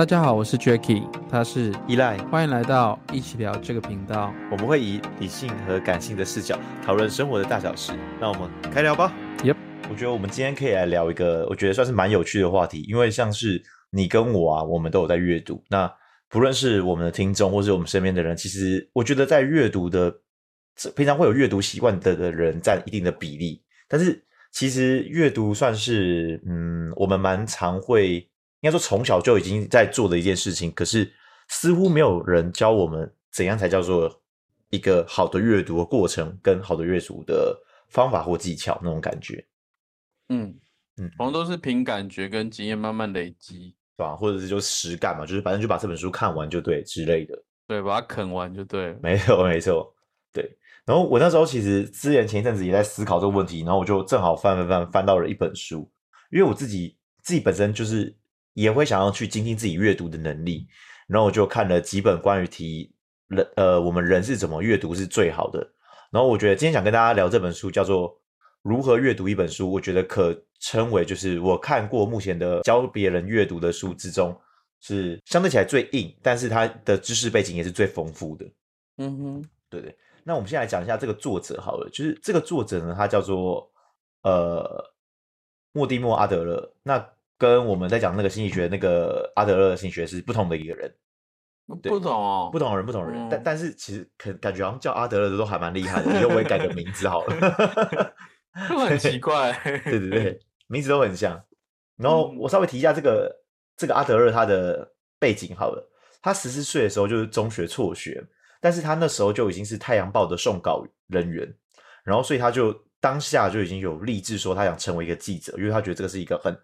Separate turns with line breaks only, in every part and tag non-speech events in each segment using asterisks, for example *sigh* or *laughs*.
大家好，我是 Jacky，他是
依赖，
欢迎来到一起聊这个频道。
我们会以理性和感性的视角讨论生活的大小事。那我们开聊吧。
Yep，
我觉得我们今天可以来聊一个我觉得算是蛮有趣的话题，因为像是你跟我啊，我们都有在阅读。那不论是我们的听众，或是我们身边的人，其实我觉得在阅读的平常会有阅读习惯的的人占一定的比例。但是其实阅读算是嗯，我们蛮常会。应该说从小就已经在做的一件事情，可是似乎没有人教我们怎样才叫做一个好的阅读的过程，跟好的阅读的方法或技巧那种感觉。
嗯嗯，好像都是凭感觉跟经验慢慢累积，
对吧？或者是就实干嘛，就是反正就把这本书看完就对之类的。
对，把它啃完就对。
没错，没错。对。然后我那时候其实之前前一阵子也在思考这个问题，然后我就正好翻翻翻翻到了一本书，因为我自己自己本身就是。也会想要去精进自己阅读的能力，然后我就看了几本关于提人呃我们人是怎么阅读是最好的，然后我觉得今天想跟大家聊这本书叫做《如何阅读一本书》，我觉得可称为就是我看过目前的教别人阅读的书之中是相对起来最硬，但是它的知识背景也是最丰富的。
嗯哼，
对对。那我们现在来讲一下这个作者好了，就是这个作者呢，他叫做呃莫蒂莫阿德勒。那跟我们在讲那个心理学，那个阿德勒的心理学是不同的一个人，
不同哦，
不同人，不同人，嗯、但但是其实可感觉好像叫阿德勒的都还蛮厉害的，以后我也改个名字好了，*laughs*
都很奇怪，
对对对，*laughs* 名字都很像。然后我稍微提一下这个、嗯、这个阿德勒他的背景好了，他十四岁的时候就是中学辍学，但是他那时候就已经是《太阳报》的送稿人员，然后所以他就当下就已经有立志说他想成为一个记者，因为他觉得这个是一个很。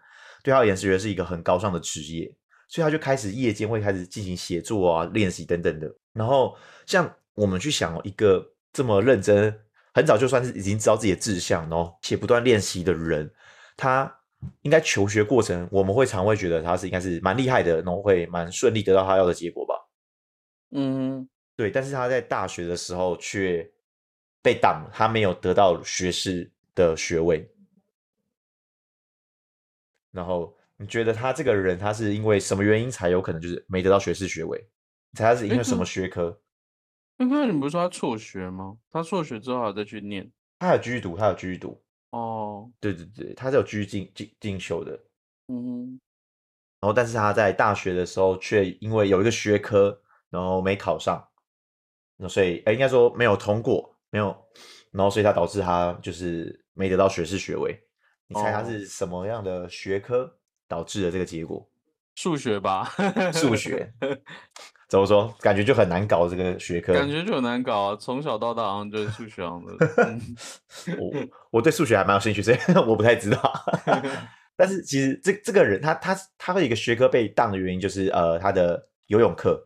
对他而言，觉得是一个很高尚的职业，所以他就开始夜间会开始进行写作啊、练习等等的。然后，像我们去想一个这么认真、很早就算是已经知道自己的志向，然后且不断练习的人，他应该求学过程，我们会常会觉得他是应该是蛮厉害的，然后会蛮顺利得到他要的结果吧？
嗯，
对。但是他在大学的时候却被挡，他没有得到学士的学位。然后你觉得他这个人，他是因为什么原因才有可能就是没得到学士学位？他是因为什么学科？
刚刚你不是说他辍学吗？他辍学之后再去念？
他有继续读，他有继续读。
哦，
对对对，他是有继续进进进修的。
嗯，
然后但是他在大学的时候却因为有一个学科，然后没考上，那所以哎，应该说没有通过，没有，然后所以他导致他就是没得到学士学位。你猜他是什么样的学科导致的这个结果？
数学吧，*laughs*
数学。怎么说？感觉就很难搞这个学科。
感觉就很难搞啊！从小到大好像就是数学样的。*laughs*
我我对数学还蛮有兴趣，所以 *laughs* 我不太知道。但是其实这这个人他他他会一个学科被当的原因就是呃他的游泳课，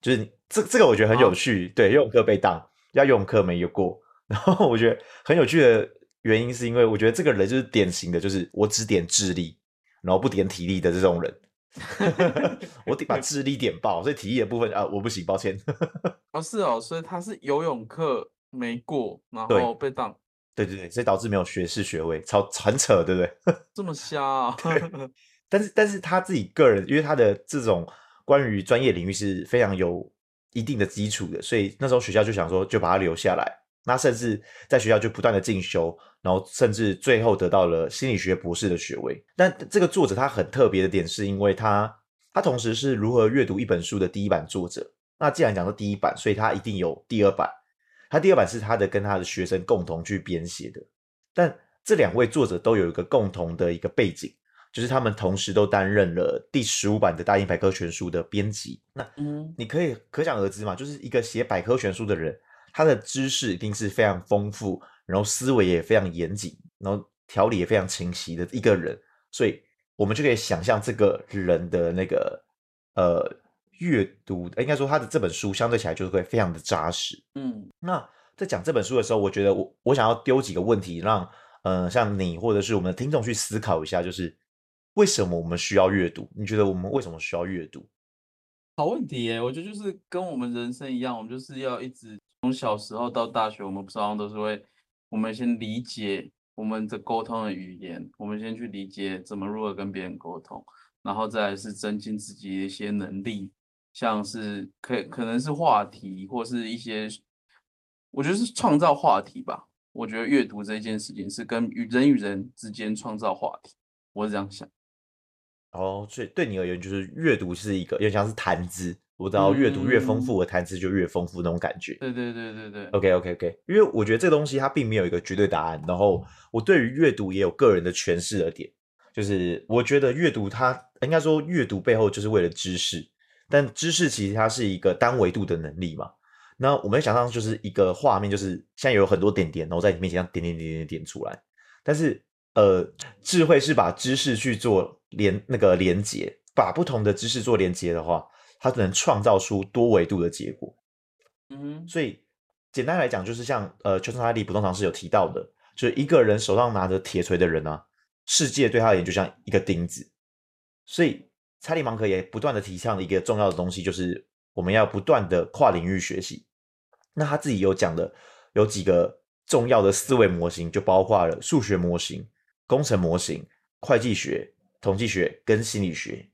就是这这个我觉得很有趣。啊、对，游泳课被当，要游泳课没有过，然后我觉得很有趣的。原因是因为我觉得这个人就是典型的，就是我只点智力，然后不点体力的这种人。*laughs* 我得把智力点爆，所以体力的部分啊，我不行，抱歉。*laughs*
哦，是哦，所以他是游泳课没过，然后被当。
对对对，所以导致没有学士学位，超很扯，对不对？
这么瞎啊！*laughs*
但是但是他自己个人，因为他的这种关于专业领域是非常有一定的基础的，所以那时候学校就想说，就把他留下来。那甚至在学校就不断的进修，然后甚至最后得到了心理学博士的学位。但这个作者他很特别的点，是因为他他同时是如何阅读一本书的第一版作者。那既然讲到第一版，所以他一定有第二版。他第二版是他的跟他的学生共同去编写的。但这两位作者都有一个共同的一个背景，就是他们同时都担任了第十五版的大英百科全书的编辑。那嗯，你可以可想而知嘛，就是一个写百科全书的人。他的知识一定是非常丰富，然后思维也非常严谨，然后条理也非常清晰的一个人，所以我们就可以想象这个人的那个呃阅读，应该说他的这本书相对起来就会非常的扎实。
嗯，
那在讲这本书的时候，我觉得我我想要丢几个问题，让呃像你或者是我们的听众去思考一下，就是为什么我们需要阅读？你觉得我们为什么需要阅读？
好问题耶，我觉得就是跟我们人生一样，我们就是要一直。从小时候到大学，我们不是好像都是会，我们先理解我们的沟通的语言，我们先去理解怎么如何跟别人沟通，然后再来是增进自己的一些能力，像是可可能是话题或是一些，我觉得是创造话题吧。我觉得阅读这件事情是跟与人与人之间创造话题，我是这样想。
哦，所以对你而言，就是阅读是一个，有点像是谈资。我知道阅读越丰富，我谈资就越丰富那种感觉。
对对对对对。
OK OK OK，因为我觉得这个东西它并没有一个绝对答案。然后我对于阅读也有个人的诠释的点，就是我觉得阅读它应该说阅读背后就是为了知识，但知识其实它是一个单维度的能力嘛。那我们想象就是一个画面，就是现在有很多点点，然后在你面前这样点点点点点出来。但是呃，智慧是把知识去做连那个连接，把不同的知识做连接的话。它只能创造出多维度的结果，
嗯哼，
所以简单来讲，就是像呃，丘顿哈利不动尝试有提到的，就是一个人手上拿着铁锤的人啊，世界对他而言就像一个钉子。所以查理芒格也不断的提倡的一个重要的东西，就是我们要不断的跨领域学习。那他自己有讲的有几个重要的思维模型，就包括了数学模型、工程模型、会计学、统计学跟心理学。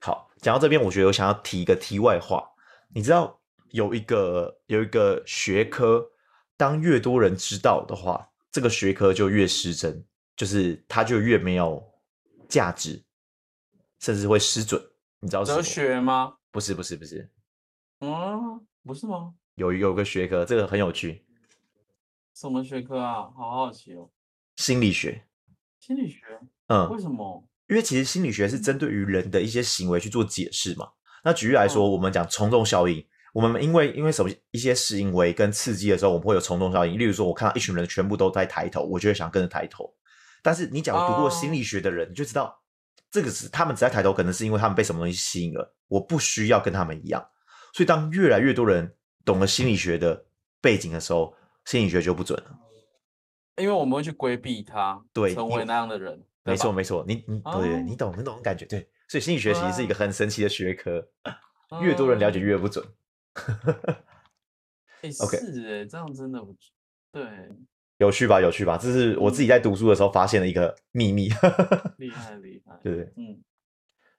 好，讲到这边，我觉得我想要提一个题外话。你知道有一个有一个学科，当越多人知道的话，这个学科就越失真，就是它就越没有价值，甚至会失准。你知道
哲学吗？
不是，不是，不是。
嗯，不是吗？
有有个学科，这个很有趣。
什么学科啊？好好奇哦。
心理学。
心理学？
嗯。
为什么？
因为其实心理学是针对于人的一些行为去做解释嘛。那举例来说，我们讲从众效应，我们因为因为什么一些行为跟刺激的时候，我们会有从众效应。例如说，我看到一群人全部都在抬头，我就会想跟着抬头。但是你假如读过心理学的人，你就知道这个是他们只在抬头，可能是因为他们被什么东西吸引了。我不需要跟他们一样。所以当越来越多人懂了心理学的背景的时候，心理学就不准了。
因为我们会去规避它，
对，
成为那样的人。
没错，没错，你你对对，你懂，你懂感觉，对，所以心理学其实是一个很神奇的学科，越多人了解越不准。*laughs*
OK，是哎，这样真的不准，对，
有趣吧？有趣吧？这是我自己在读书的时候发现的一个秘密。*laughs*
厉害厉害，
对对，
嗯。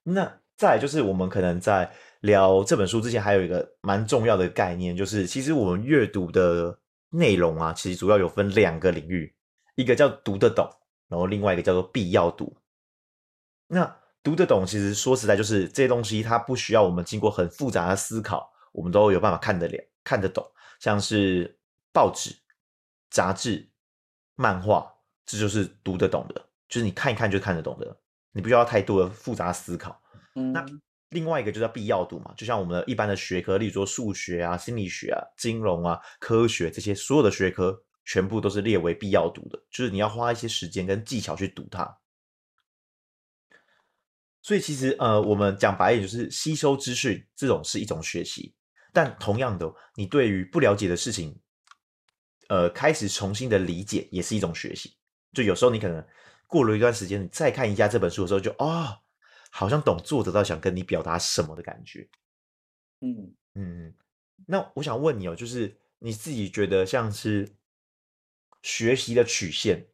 那再来就是我们可能在聊这本书之前，还有一个蛮重要的概念，就是其实我们阅读的内容啊，其实主要有分两个领域，一个叫读得懂。然后另外一个叫做必要读，那读得懂，其实说实在就是这些东西，它不需要我们经过很复杂的思考，我们都有办法看得了、看得懂。像是报纸、杂志、漫画，这就是读得懂的，就是你看一看就看得懂的，你不需要太多的复杂思考。
嗯，
那另外一个就叫必要读嘛，就像我们的一般的学科，例如说数学啊、心理学啊、金融啊、科学这些所有的学科。全部都是列为必要读的，就是你要花一些时间跟技巧去读它。所以其实呃，我们讲白一点，就是吸收资讯这种是一种学习，但同样的，你对于不了解的事情，呃，开始重新的理解也是一种学习。就有时候你可能过了一段时间，你再看一下这本书的时候就，就哦，好像懂作者到想跟你表达什么的感觉。
嗯
嗯，那我想问你哦，就是你自己觉得像是。学习的曲线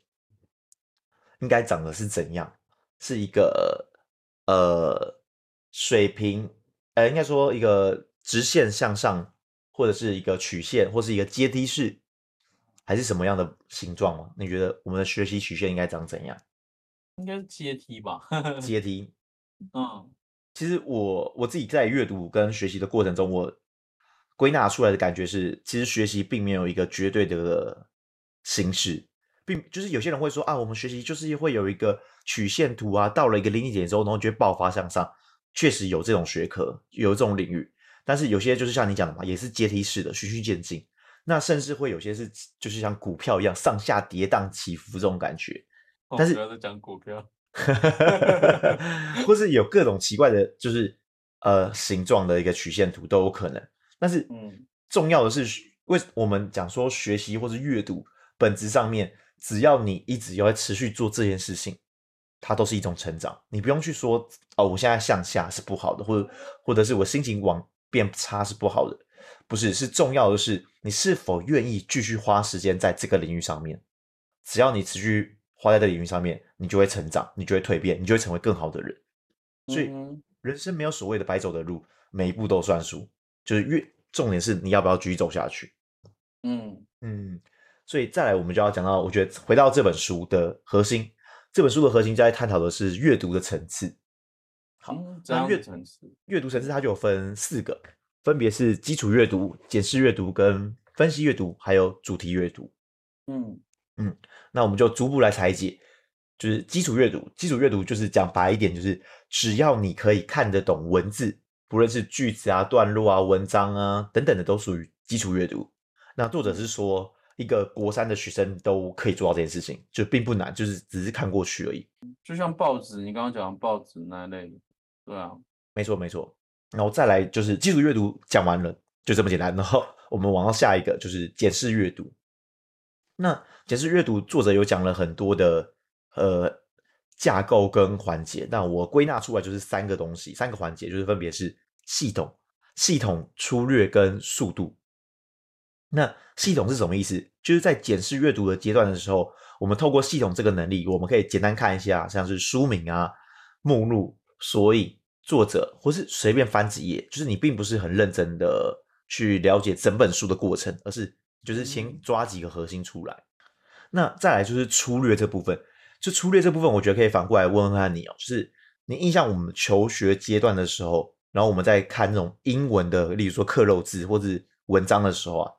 应该长的是怎样？是一个呃水平，呃应该说一个直线向上，或者是一个曲线，或是一个阶梯式，还是什么样的形状吗？你觉得我们的学习曲线应该长怎样？
应该是阶梯吧。
阶 *laughs* 梯。
嗯，
其实我我自己在阅读跟学习的过程中，我归纳出来的感觉是，其实学习并没有一个绝对的。形式，并就是有些人会说啊，我们学习就是会有一个曲线图啊，到了一个临界点之后，然后就会爆发向上。确实有这种学科，有这种领域，但是有些就是像你讲的嘛，也是阶梯式的，循序渐进。那甚至会有些是就是像股票一样上下跌宕起伏这种感觉。但是
不要再讲股票，*laughs*
或是有各种奇怪的，就是呃形状的一个曲线图都有可能。但是嗯，重要的是为我们讲说学习或是阅读。本质上面，只要你一直要持续做这件事情，它都是一种成长。你不用去说哦，我现在向下是不好的，或者或者是我心情往变差是不好的，不是，是重要的是你是否愿意继续花时间在这个领域上面。只要你持续花在这个领域上面，你就会成长，你就会蜕变，你就会成为更好的人。所以人生没有所谓的白走的路，每一步都算数。就是越重点是你要不要继续走下去。
嗯
嗯，所以再来我们就要讲到，我觉得回到这本书的核心，这本书的核心就在探讨的是阅读的层次。好，那阅层次，阅读层次它就有分四个，分别是基础阅读、检视阅读、跟分析阅读，还有主题阅读。
嗯
嗯，那我们就逐步来拆解，就是基础阅读。基础阅读就是讲白一点，就是只要你可以看得懂文字，不论是句子啊、段落啊、文章啊等等的，都属于基础阅读。那作者是说，一个国三的学生都可以做到这件事情，就并不难，就是只是看过去而已。
就像报纸，你刚刚讲的报纸那一类，对啊，
没错没错。然后再来就是基础阅读讲完了，就这么简单。然后我们往到下一个，就是检视阅读。那检视阅读，作者有讲了很多的呃架构跟环节，那我归纳出来就是三个东西，三个环节就是分别是系统、系统、粗略跟速度。那系统是什么意思？就是在检视阅读的阶段的时候，我们透过系统这个能力，我们可以简单看一下，像是书名啊、目录、索引、作者，或是随便翻几页，就是你并不是很认真的去了解整本书的过程，而是。就是先抓几个核心出来，那再来就是粗略这部分。就粗略这部分，我觉得可以反过来问问看你哦，就是你印象我们求学阶段的时候，然后我们在看那种英文的，例如说刻漏字或者文章的时候啊，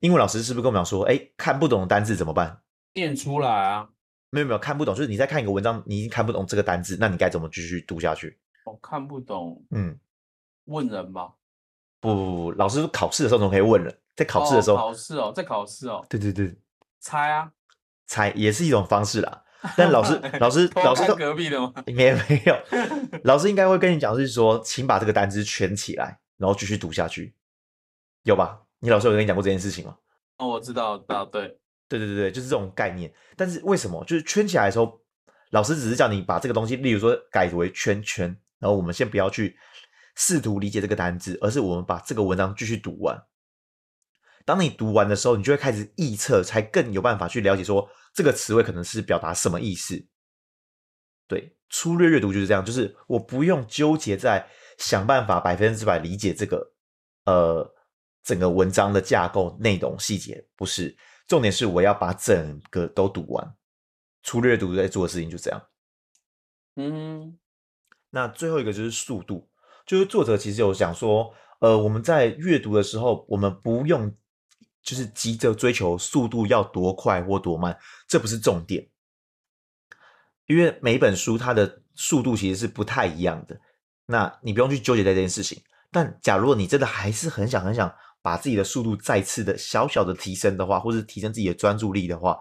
英文老师是不是跟我们讲说，哎，看不懂的单字怎么办？
念出来啊？
没有没有，看不懂，就是你在看一个文章，你已经看不懂这个单字，那你该怎么继续读下去？
我、哦、看不懂，
嗯，
问人吧。
不不不，老师考试的时候总可以问人。在考试的时候，
哦、考试哦，在考试哦，
对对对，
猜啊，
猜也是一种方式啦。但老师 *laughs* 老师老师都
隔壁的吗？
没有没有，老师应该会跟你讲，是说，请把这个单词圈起来，然后继续读下去，有吧？你老师有跟你讲过这件事情吗？
哦，我知道，知道，对，
对对对对，就是这种概念。但是为什么就是圈起来的时候，老师只是叫你把这个东西，例如说改为圈圈，然后我们先不要去试图理解这个单字，而是我们把这个文章继续读完。当你读完的时候，你就会开始臆测，才更有办法去了解说这个词汇可能是表达什么意思。对，粗略阅读就是这样，就是我不用纠结在想办法百分之百理解这个呃整个文章的架构、内容、细节，不是，重点是我要把整个都读完。粗略阅读在做的事情就这样。
嗯，
那最后一个就是速度，就是作者其实有讲说，呃，我们在阅读的时候，我们不用。就是急着追求速度要多快或多慢，这不是重点，因为每一本书它的速度其实是不太一样的。那你不用去纠结在这件事情。但假如你真的还是很想很想把自己的速度再次的小小的提升的话，或是提升自己的专注力的话，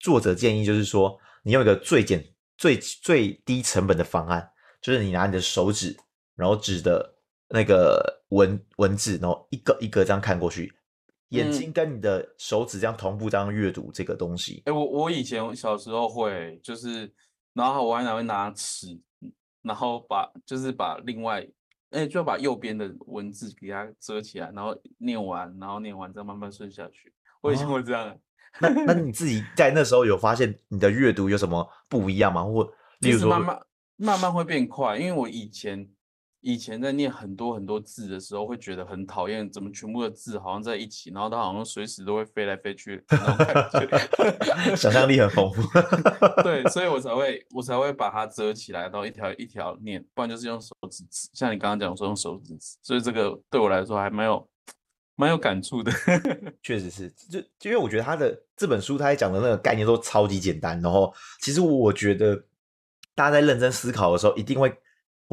作者建议就是说，你用一个最简、最最低成本的方案，就是你拿你的手指，然后指的那个文文字，然后一个一个这样看过去。眼睛跟你的手指这样同步这样阅读这个东西。
哎、嗯欸，我我以前小时候会，就是，然后我还拿会拿尺，然后把就是把另外，哎、欸，就要把右边的文字给它遮起来，然后念完，然后念完再慢慢顺下去。我以前会这样。哦、
那那你自己在那时候有发现你的阅读有什么不一样吗？或例如说
慢慢慢慢会变快，因为我以前。以前在念很多很多字的时候，会觉得很讨厌，怎么全部的字好像在一起，然后它好像随时都会飞来飞去。*laughs*
想象力很丰富。*laughs*
对，所以我才会我才会把它遮起来，然后一条一条念，不然就是用手指指。像你刚刚讲说用手指指，所以这个对我来说还蛮有蛮有感触的。*laughs*
确实是，就就因为我觉得他的这本书，他讲的那个概念都超级简单，然后其实我觉得大家在认真思考的时候，一定会。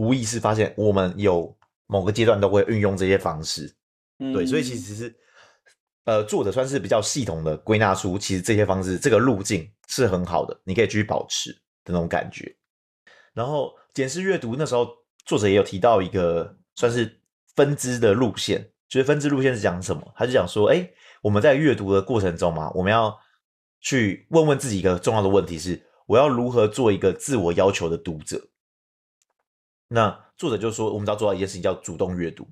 无意识发现，我们有某个阶段都会运用这些方式，嗯、对，所以其实是，呃，作者算是比较系统的归纳出，其实这些方式这个路径是很好的，你可以继续保持的那种感觉。然后检视阅读那时候，作者也有提到一个算是分支的路线，就是分支路线是讲什么？他就讲说，哎，我们在阅读的过程中嘛，我们要去问问自己一个重要的问题是：我要如何做一个自我要求的读者？那作者就说，我们要做到一件事情叫主动阅读，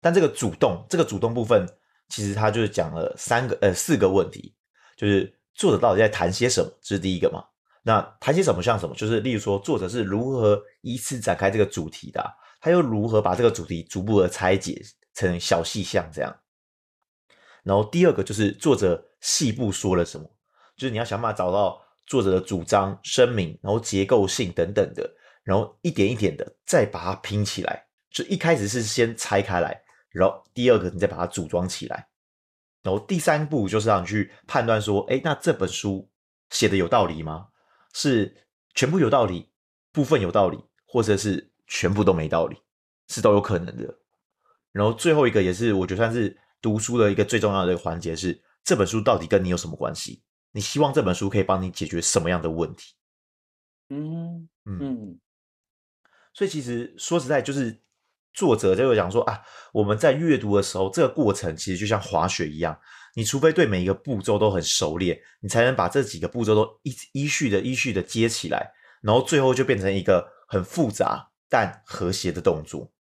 但这个主动，这个主动部分，其实他就是讲了三个呃四个问题，就是作者到底在谈些什么，这是第一个嘛。那谈些什么像什么，就是例如说作者是如何依次展开这个主题的，他又如何把这个主题逐步的拆解成小细项这样。然后第二个就是作者细部说了什么，就是你要想办法找到作者的主张、声明，然后结构性等等的，然后一点一点的再把它拼起来。就一开始是先拆开来，然后第二个你再把它组装起来，然后第三步就是让你去判断说，哎，那这本书写的有道理吗？是全部有道理，部分有道理，或者是全部都没道理，是都有可能的。然后最后一个也是我觉得算是读书的一个最重要的一个环节是，这本书到底跟你有什么关系？你希望这本书可以帮你解决什么样的问题？
嗯嗯，
所以其实说实在就是。作者就会讲说啊，我们在阅读的时候，这个过程其实就像滑雪一样，你除非对每一个步骤都很熟练，你才能把这几个步骤都依依序的依序的接起来，然后最后就变成一个很复杂但和谐的动作。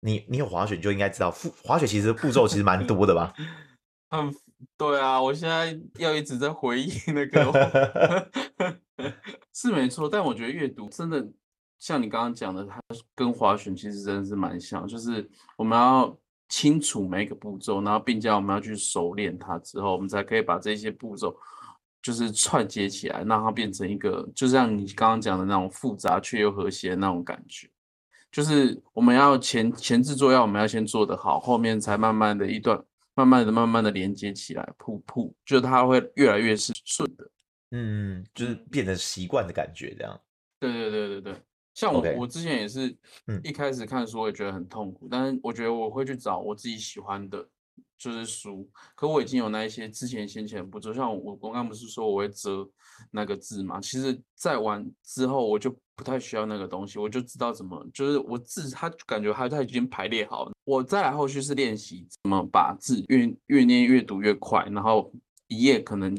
你你有滑雪，你就应该知道，滑雪其实步骤其实蛮多的吧？*laughs*
嗯，对啊，我现在要一直在回忆那个 *laughs* *laughs* 是没错，但我觉得阅读真的。像你刚刚讲的，它跟滑雪其实真的是蛮像，就是我们要清楚每一个步骤，然后并且我们要去熟练它之后，我们才可以把这些步骤就是串接起来，让它变成一个，就像你刚刚讲的那种复杂却又和谐的那种感觉。就是我们要前前置作要，我们要先做得好，后面才慢慢的一段，慢慢的、慢慢的连接起来，铺铺，就是它会越来越是顺的。
嗯，就是变成习惯的感觉，这样。
对对对对对。像我，Okay. 我之前也是，一开始看书我也觉得很痛苦，嗯、但是我觉得我会去找我自己喜欢的，就是书。可我已经有那一些之前先前的步骤，像我我刚不是说我会折那个字嘛？其实，在完之后我就不太需要那个东西，我就知道怎么，就是我字它感觉它它已经排列好了。我再来后续是练习怎么把字越越念越读越快，然后一页可能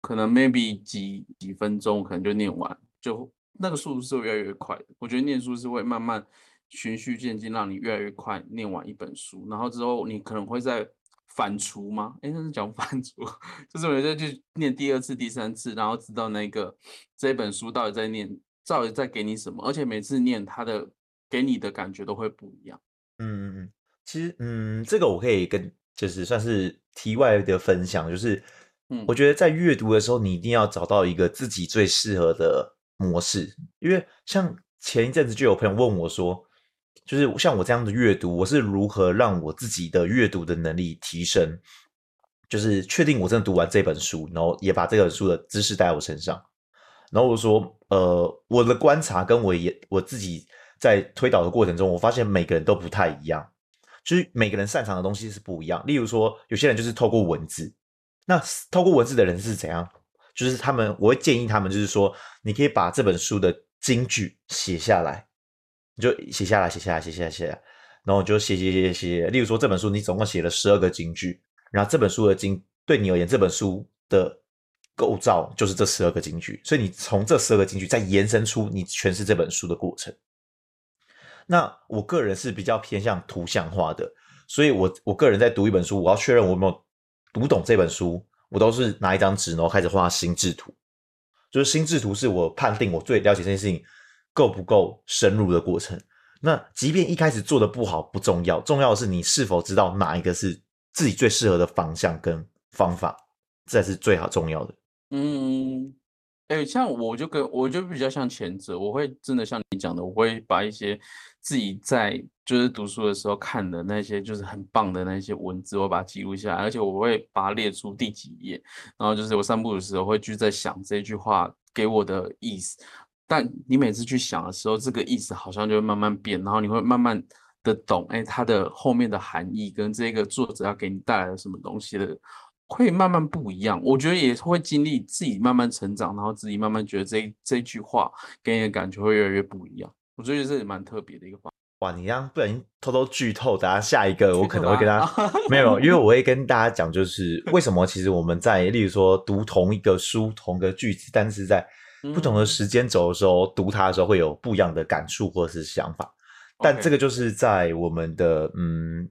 可能 maybe 几几分钟可能就念完就。那个速度是会越来越快的，我觉得念书是会慢慢循序渐进，让你越来越快念完一本书，然后之后你可能会在反刍吗？哎，那是讲反刍，*laughs* 就是我再去念第二次、第三次，然后知道那个这本书到底在念，到底在给你什么，而且每次念它的给你的感觉都会不一样。
嗯嗯嗯，其实嗯，这个我可以跟就是算是题外的分享，就是嗯，我觉得在阅读的时候，你一定要找到一个自己最适合的。模式，因为像前一阵子就有朋友问我说，就是像我这样的阅读，我是如何让我自己的阅读的能力提升？就是确定我真的读完这本书，然后也把这本书的知识带在我身上。然后我说，呃，我的观察跟我也我自己在推导的过程中，我发现每个人都不太一样，就是每个人擅长的东西是不一样。例如说，有些人就是透过文字，那透过文字的人是怎样？就是他们，我会建议他们，就是说，你可以把这本书的金句写下来，你就写下来，写下来，写下来，写下来，然后就写写写写写。例如说，这本书你总共写了十二个金句，然后这本书的金对你而言，这本书的构造就是这十二个金句，所以你从这十二个金句再延伸出你诠释这本书的过程。那我个人是比较偏向图像化的，所以我我个人在读一本书，我要确认我有没有读懂这本书。我都是拿一张纸，然后开始画心智图。就是心智图是我判定我最了解这件事情够不够深入的过程。那即便一开始做的不好不重要，重要的是你是否知道哪一个是自己最适合的方向跟方法，这才是最好重要的。
嗯，哎，像我就跟我就比较像前者，我会真的像你讲的，我会把一些自己在。就是读书的时候看的那些，就是很棒的那些文字，我把它记录下来，而且我会把它列出第几页。然后就是我散步的时候会就在想这句话给我的意思。但你每次去想的时候，这个意思好像就会慢慢变，然后你会慢慢的懂，哎，它的后面的含义跟这个作者要给你带来的什么东西的，会慢慢不一样。我觉得也会经历自己慢慢成长，然后自己慢慢觉得这这句话给你的感觉会越来越不一样。我觉得这也蛮特别的一个方法。
哇，你这样不小心偷偷剧透，等下下一个我可能会跟他没有，因为我会跟大家讲，就是为什么其实我们在例如说读同一个书、同一个句子，但是在不同的时间轴的时候读它的时候会有不一样的感触或者是想法，但这个就是在我们的嗯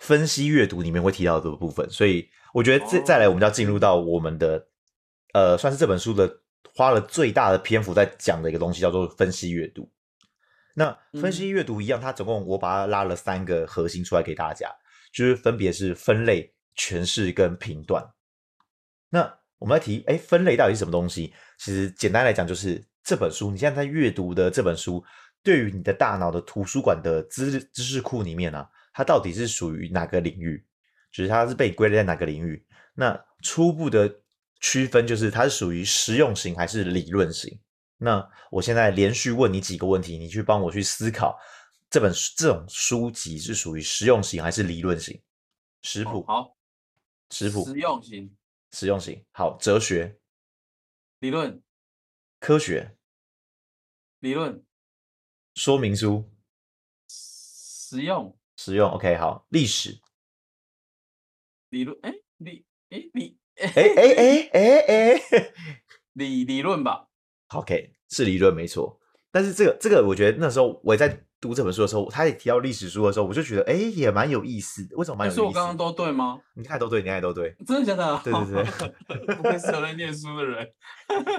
分析阅读里面会提到的部分，所以我觉得再再来我们就要进入到我们的呃，算是这本书的花了最大的篇幅在讲的一个东西，叫做分析阅读。那分析阅读一样，它总共我把它拉了三个核心出来给大家，就是分别是分类、诠释跟评断。那我们来提，哎，分类到底是什么东西？其实简单来讲，就是这本书你现在在阅读的这本书，对于你的大脑的图书馆的知知识库里面呢、啊，它到底是属于哪个领域？就是它是被归类在哪个领域？那初步的区分就是它是属于实用型还是理论型？那我现在连续问你几个问题，你去帮我去思考这本这种书籍是属于实用型还是理论型？食谱、哦、
好，
食谱
实用型，
实用型好，哲学
理论，
科学
理论，
说明书
实用
实用 OK 好，历史。
理论哎理哎理
哎哎哎哎哎
理理论吧。
OK，是理论没错，但是这个这个，我觉得那时候我也在读这本书的时候，他也提到历史书的时候，我就觉得哎，也蛮有意思的。为什么蛮有意思？
是我刚刚都对吗？
你看都对，你看都对，
真的假的？
对对对 *laughs* *laughs*
不愧是有在念书的人。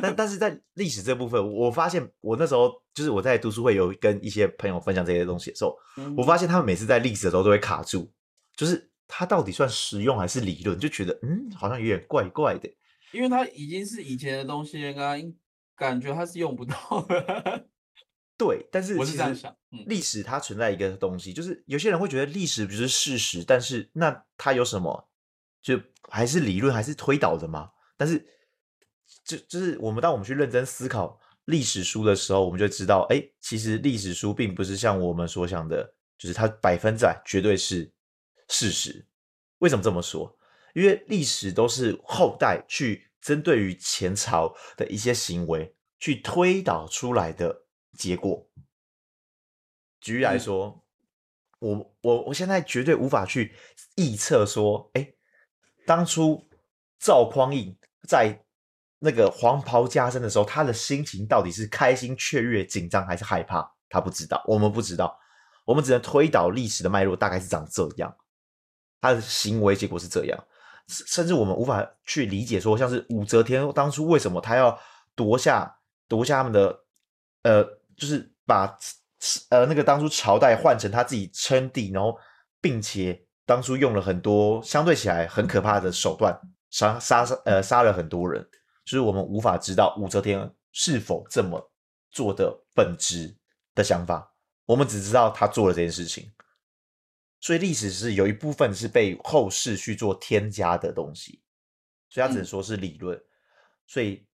但但是在历史这部分，我发现我那时候就是我在读书会有跟一些朋友分享这些东西的时候，嗯、我发现他们每次在历史的时候都会卡住，就是它到底算实用还是理论，就觉得嗯，好像有点怪怪的，
因为它已经是以前的东西了，应。感觉它是用不到的，
对，但是
我是这样想，
历史它存在一个东西，嗯、就是有些人会觉得历史不是事实，但是那它有什么？就还是理论还是推导的吗？但是就就是我们当我们去认真思考历史书的时候，我们就知道，哎，其实历史书并不是像我们所想的，就是它百分之百绝对是事实。为什么这么说？因为历史都是后代去。针对于前朝的一些行为去推导出来的结果。举例来说，嗯、我我我现在绝对无法去臆测说，哎，当初赵匡胤在那个黄袍加身的时候，他的心情到底是开心、雀跃、紧张还是害怕？他不知道，我们不知道，我们只能推导历史的脉络，大概是长这样，他的行为结果是这样。甚至我们无法去理解，说像是武则天当初为什么他要夺下夺下他们的，呃，就是把呃那个当初朝代换成他自己称帝，然后并且当初用了很多相对起来很可怕的手段，杀杀杀呃杀了很多人，就是我们无法知道武则天是否这么做的本质的想法，我们只知道他做了这件事情。所以历史是有一部分是被后世去做添加的东西，所以它只能说是理论。嗯、所以，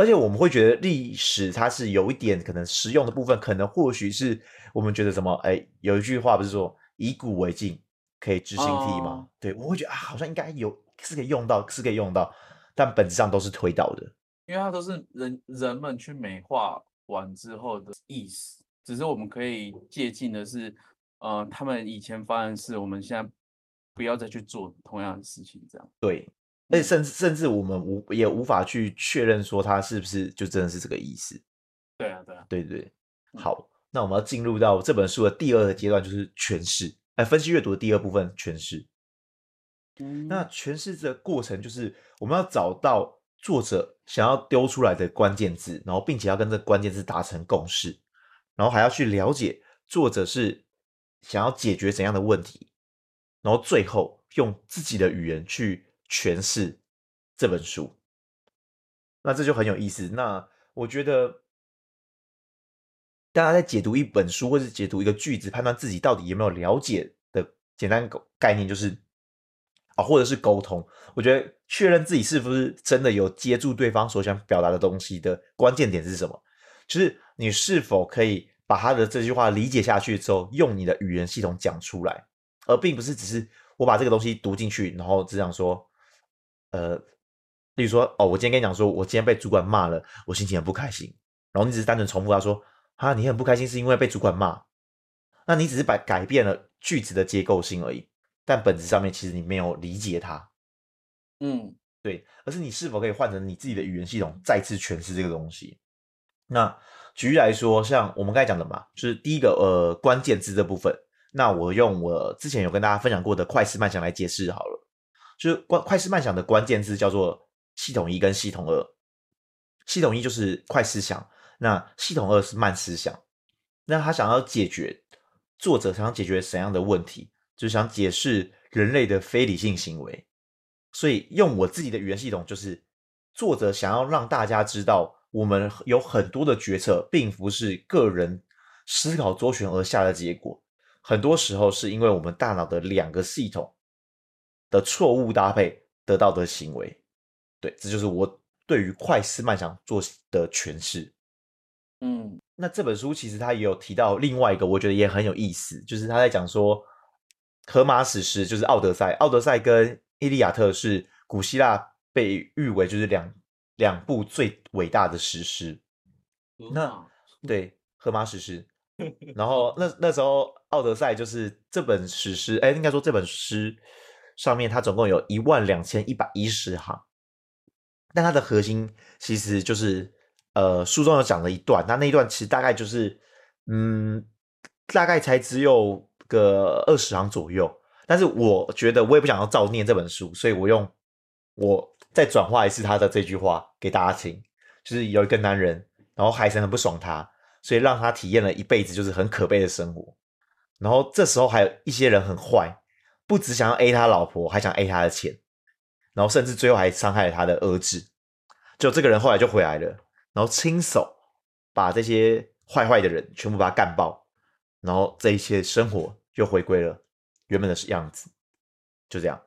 而且我们会觉得历史它是有一点可能实用的部分，可能或许是我们觉得什么？哎，有一句话不是说以古为镜，可以知兴替吗？哦、对，我会觉得啊，好像应该有是可以用到，是可以用到，但本质上都是推导的，
因为它都是人人们去美化完之后的意思，只是我们可以借鉴的是。呃，他们以前发生的事，我们现在不要再去做同样的事情，这样。
对，而且甚至甚至我们无也无法去确认说他是不是就真的是这个意思。
对啊，对啊，
对对。好，嗯、那我们要进入到这本书的第二个阶段，就是诠释，哎，分析阅读的第二部分，诠释。嗯。那诠释这个过程，就是我们要找到作者想要丢出来的关键字，然后并且要跟这关键字达成共识，然后还要去了解作者是。想要解决怎样的问题，然后最后用自己的语言去诠释这本书，那这就很有意思。那我觉得，大家在解读一本书或是解读一个句子，判断自己到底有没有了解的简单概念，就是啊，或者是沟通。我觉得确认自己是不是真的有接住对方所想表达的东西的关键点是什么？就是你是否可以。把他的这句话理解下去之后，用你的语言系统讲出来，而并不是只是我把这个东西读进去，然后只想说，呃，例如说，哦，我今天跟你讲说，我今天被主管骂了，我心情很不开心，然后你只是单纯重复他说，啊，你很不开心是因为被主管骂，那你只是把改变了句子的结构性而已，但本质上面其实你没有理解它，
嗯，
对，而是你是否可以换成你自己的语言系统再次诠释这个东西，那。举例来说，像我们刚才讲的嘛，就是第一个呃关键字这部分，那我用我之前有跟大家分享过的快思慢想来解释好了。就是关快思慢想的关键字叫做系统一跟系统二，系统一就是快思想，那系统二是慢思想。那他想要解决，作者想要解决怎样的问题？就是想解释人类的非理性行为。所以用我自己的语言系统，就是作者想要让大家知道，我们有很多的决策，并不是个人思考周旋而下的结果，很多时候是因为我们大脑的两个系统的错误搭配得到的行为。对，这就是我对于快思慢想做的诠释。
嗯，
那这本书其实他也有提到另外一个，我觉得也很有意思，就是他在讲说，荷马史诗就是《奥德赛》，《奥德赛》跟《伊利亚特》是古希腊被誉为就是两两部最伟大的史诗。那对荷马史诗，然后 *laughs* 那那时候《奥德赛》就是这本史诗，哎，应该说这本诗上面它总共有一万两千一百一十行，但它的核心其实就是。呃，书中有讲了一段，那那一段其实大概就是，嗯，大概才只有个二十行左右。但是我觉得我也不想要照念这本书，所以我用我再转化一次他的这句话给大家听，就是有一个男人，然后海神很不爽他，所以让他体验了一辈子就是很可悲的生活。然后这时候还有一些人很坏，不只想要 A 他老婆，还想 A 他的钱，然后甚至最后还伤害了他的儿子。就这个人后来就回来了。然后亲手把这些坏坏的人全部把他干爆，然后这一切生活又回归了原本的样子，就这样。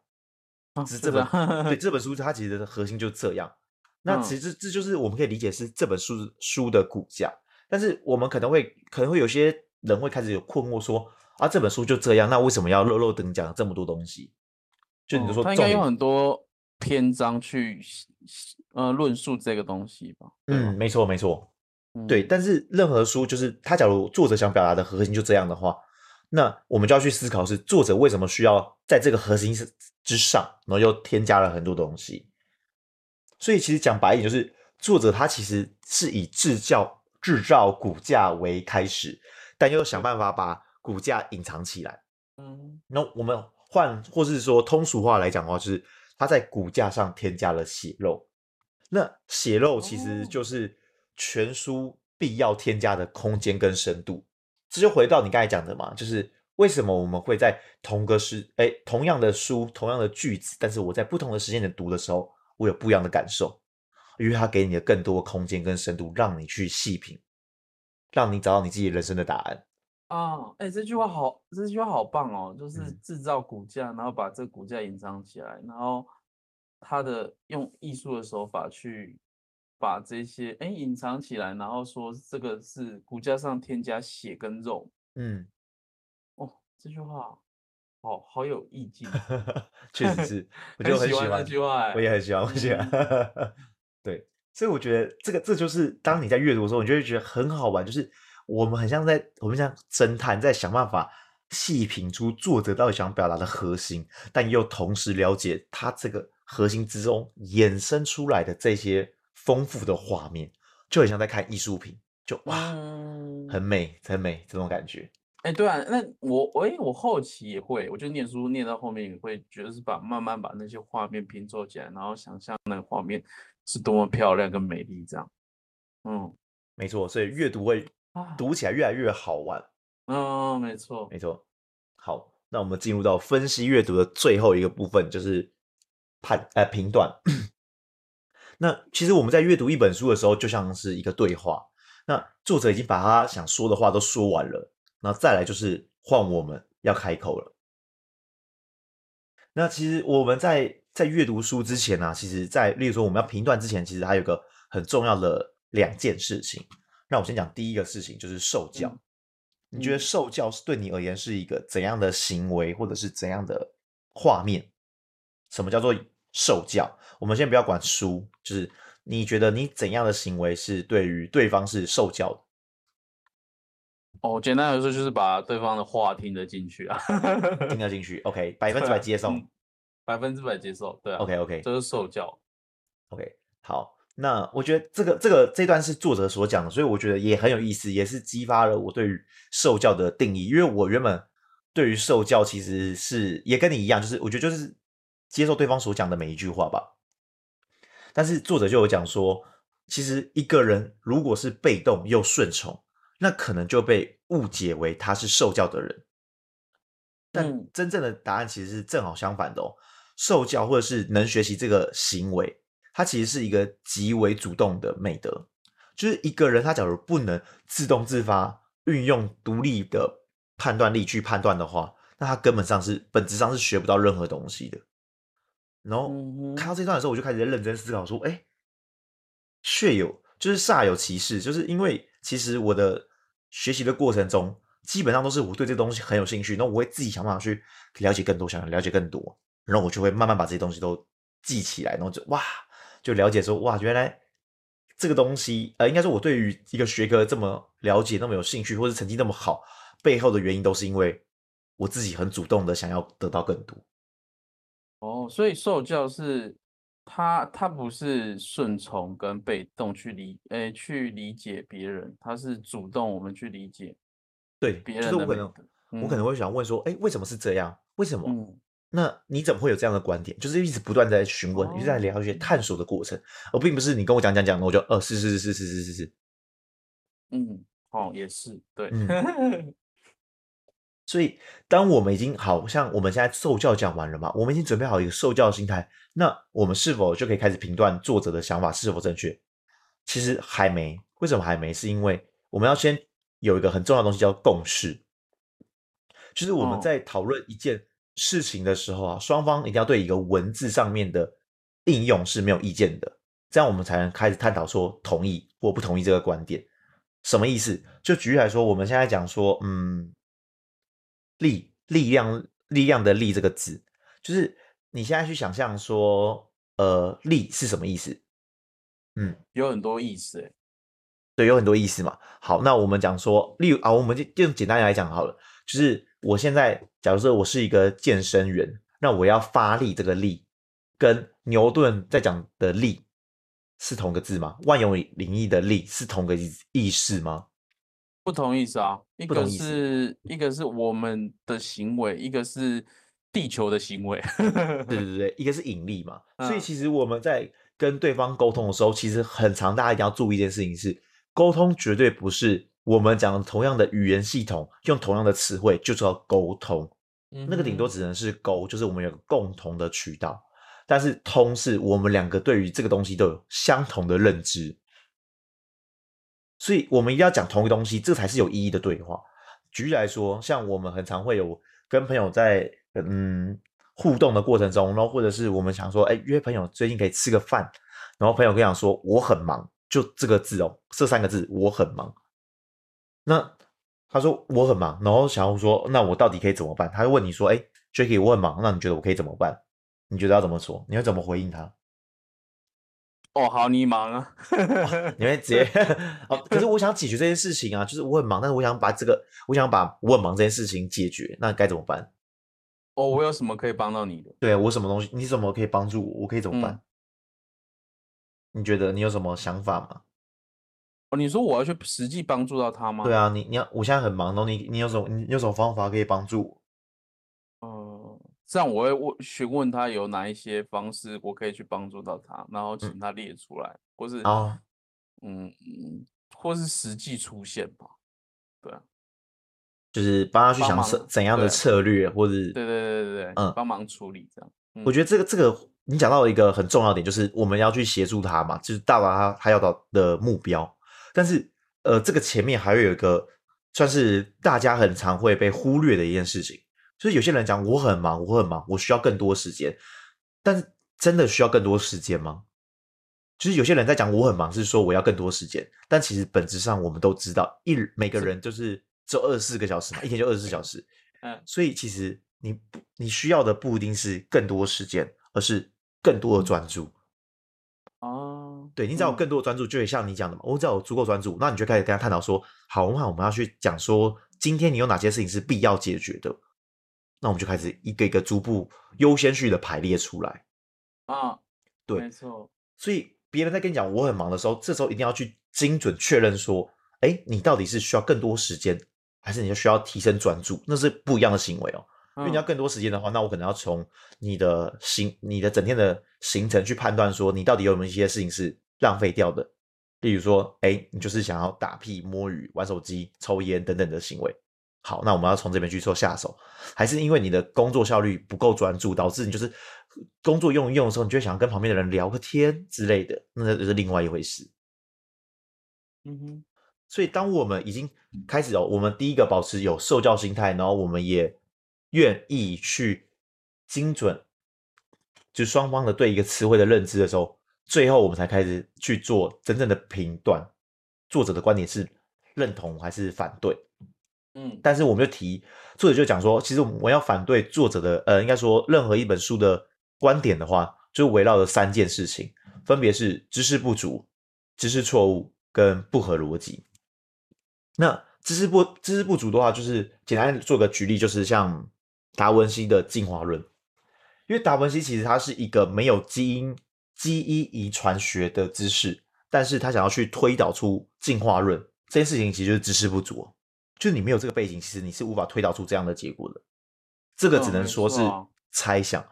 啊、
是这本是 *laughs* 对这本书，它其实的核心就这样。那其实这就是我们可以理解是这本书书的骨架。但是我们可能会可能会有些人会开始有困惑说，说啊这本书就这样，那为什么要落落长讲这么多东西？就你说，
他应该有很多篇章去。呃，论述这个东西吧。
嗯，没错，没错。对，但是任何书，就是他假如作者想表达的核心就这样的话，那我们就要去思考是作者为什么需要在这个核心之上，然后又添加了很多东西。所以其实讲白一点，就是作者他其实是以制造制造骨架为开始，但又想办法把骨架隐藏起来。嗯，那我们换或是说通俗话来讲的话，就是。它在骨架上添加了血肉，那血肉其实就是全书必要添加的空间跟深度。这就回到你刚才讲的嘛，就是为什么我们会在同个时，哎，同样的书，同样的句子，但是我在不同的时间点读的时候，我有不一样的感受，因为它给你的更多空间跟深度，让你去细品，让你找到你自己人生的答案。
啊，哎、欸，这句话好，这句话好棒哦！就是制造骨架，嗯、然后把这个骨架隐藏起来，然后他的用艺术的手法去把这些哎隐藏起来，然后说这个是骨架上添加血跟肉。嗯，哦，这句话好好有意境，*laughs*
确实是，*laughs* 我就很喜欢这句话，我也很喜欢，我喜欢。嗯、*laughs* 对，所以我觉得这个这就是当你在阅读的时候，你就会觉得很好玩，就是。我们很像在，我们像侦探，在想办法细品出作者到底想表达的核心，但又同时了解他这个核心之中衍生出来的这些丰富的画面，就很像在看艺术品，就哇，嗯、很美，很美这种感觉。
哎，对啊，那我我我后期也会，我就念书念到后面也会觉得是把慢慢把那些画面拼凑起来，然后想象那个画面是多么漂亮跟美丽这样。嗯，
没错，所以阅读会。读起来越来越好玩，
嗯，没错，
没错。好，那我们进入到分析阅读的最后一个部分，就是判呃评断。*clears throat* 那其实我们在阅读一本书的时候，就像是一个对话。那作者已经把他想说的话都说完了，那再来就是换我们要开口了。那其实我们在在阅读书之前呢、啊，其实在例如说我们要评断之前，其实还有个很重要的两件事情。那我先讲第一个事情，就是受教。嗯、你觉得受教是对你而言是一个怎样的行为，或者是怎样的画面？什么叫做受教？我们先不要管书，就是你觉得你怎样的行为是对于对方是受教的？
哦，简单来说就是把对方的话听得进去啊，*laughs*
听得进去。OK，百分之百接受，
嗯、百分之百接受。对啊
，OK OK，
这是受教。
OK，好。那我觉得这个这个这段是作者所讲的，所以我觉得也很有意思，也是激发了我对于受教的定义。因为我原本对于受教其实是也跟你一样，就是我觉得就是接受对方所讲的每一句话吧。但是作者就有讲说，其实一个人如果是被动又顺从，那可能就被误解为他是受教的人。但真正的答案其实是正好相反的哦。受教或者是能学习这个行为，它其实是一个极为主动的美德。就是一个人他假如不能自动自发运用独立的判断力去判断的话，那他根本上是本质上是学不到任何东西的。然后看到这段的时候，我就开始认真思考说：“哎，确有，就是煞有其事，就是因为其实我的学习的过程中，基本上都是我对这个东西很有兴趣，那我会自己想办法去了解更多，想要了解更多，然后我就会慢慢把这些东西都记起来，然后就哇，就了解说哇，原来这个东西，呃，应该说我对于一个学科这么了解，那么有兴趣，或者成绩那么好，背后的原因都是因为我自己很主动的想要得到更多。”
哦，所以受教是他，他不是顺从跟被动去理，诶，去理解别人，他是主动我们去理解，
对别人的。我可能，嗯、我可能会想问说，哎，为什么是这样？为什么？
嗯、
那你怎么会有这样的观点？就是一直不断在询问，一直在聊一些探索的过程，而并不是你跟我讲讲讲，我就呃是是是是是是是是，
嗯，哦，也是
对。*laughs* 所以，当我们已经好像我们现在受教讲完了嘛，我们已经准备好一个受教的心态，那我们是否就可以开始评断作者的想法是否正确？其实还没。为什么还没？是因为我们要先有一个很重要的东西叫共识，就是我们在讨论一件。事情的时候啊，双方一定要对一个文字上面的应用是没有意见的，这样我们才能开始探讨说同意或不同意这个观点。什么意思？就举例来说，我们现在讲说，嗯。力力量力量的力这个字，就是你现在去想象说，呃，力是什么意思？嗯，
有很多意思，
对，有很多意思嘛。好，那我们讲说，例如啊，我们就就简单来讲好了，就是我现在假如说我是一个健身员，那我要发力这个力，跟牛顿在讲的力是同个字吗？万有引力的力是同个意思吗？
不同意思啊，一个是一个是我们的行为，一个是地球的行为。
对对对，一个是引力嘛。*laughs* 嗯、所以其实我们在跟对方沟通的时候，其实很常，大家一定要注意一件事情是：沟通绝对不是我们讲同样的语言系统，用同样的词汇就叫沟通。嗯、那个顶多只能是沟，就是我们有个共同的渠道。但是通是我们两个对于这个东西都有相同的认知。所以我们一定要讲同一个东西，这才是有意义的对话。举例来说，像我们很常会有跟朋友在嗯互动的过程中，然后或者是我们想说，哎，约朋友最近可以吃个饭，然后朋友跟你讲说我很忙，就这个字哦，这三个字我很忙。那他说我很忙，然后小红说，那我到底可以怎么办？他就问你说，哎，Jacky，我很忙，那你觉得我可以怎么办？你觉得要怎么说？你会怎么回应他？
哦，好，你忙啊，
你会直接 *laughs* 哦。可是我想解决这件事情啊，就是我很忙，但是我想把这个，我想把我很忙这件事情解决，那该怎么办？
哦，我有什么可以帮到你的？
对，我什么东西？你怎么可以帮助我？我可以怎么办？嗯、你觉得你有什么想法吗？
哦，你说我要去实际帮助到他吗？
对啊，你你要，我现在很忙，然后你你有什么？你有什么方法可以帮助我？
哦这样我会问询问他有哪一些方式我可以去帮助到他，然后请他列出来，嗯、或是
哦，
嗯嗯，或是实际出现吧，对啊，
就是帮他去想怎怎样的策略，或者
对对对对对，嗯，帮忙处理这样。
嗯、我觉得这个这个你讲到一个很重要点，就是我们要去协助他嘛，就是到达他他要到的目标。但是呃，这个前面还会有一个算是大家很常会被忽略的一件事情。就是有些人讲我很忙，我很忙，我需要更多时间。但是真的需要更多时间吗？就是有些人在讲我很忙，是说我要更多时间。但其实本质上我们都知道，一每个人就是只有二十四个小时嘛，一天就二十四小时。嗯，所以其实你不你需要的不一定是更多时间，而是更多的专注。
哦，
对，你只要有更多的专注，就会像你讲的嘛，我只要有足够专注，那你就开始跟他探讨说，好，那我们要去讲说，今天你有哪些事情是必要解决的。那我们就开始一个一个逐步优先序的排列出来
啊，
对，
没错。
所以别人在跟你讲我很忙的时候，这时候一定要去精准确认说，哎，你到底是需要更多时间，还是你需要提升专注？那是不一样的行为哦。因为你要更多时间的话，那我可能要从你的行、你的整天的行程去判断说，你到底有没有一些事情是浪费掉的，例如说，哎，你就是想要打屁、摸鱼、玩手机、抽烟等等的行为。好，那我们要从这边去做下手，还是因为你的工作效率不够专注，导致你就是工作用一用的时候，你就会想要跟旁边的人聊个天之类的，那就是另外一回事。
嗯哼，
所以当我们已经开始哦，我们第一个保持有受教心态，然后我们也愿意去精准，就双方的对一个词汇的认知的时候，最后我们才开始去做真正的评断，作者的观点是认同还是反对。
嗯，
但是我们就提作者就讲说，其实我们要反对作者的，呃，应该说任何一本书的观点的话，就围绕着三件事情，分别是知识不足、知识错误跟不合逻辑。那知识不知识不足的话，就是简单做个举例，就是像达文西的进化论，因为达文西其实他是一个没有基因基因遗传学的知识，但是他想要去推导出进化论这件事情，其实就是知识不足。就是你没有这个背景，其实你是无法推导出这样的结果的。这个只能说是猜想。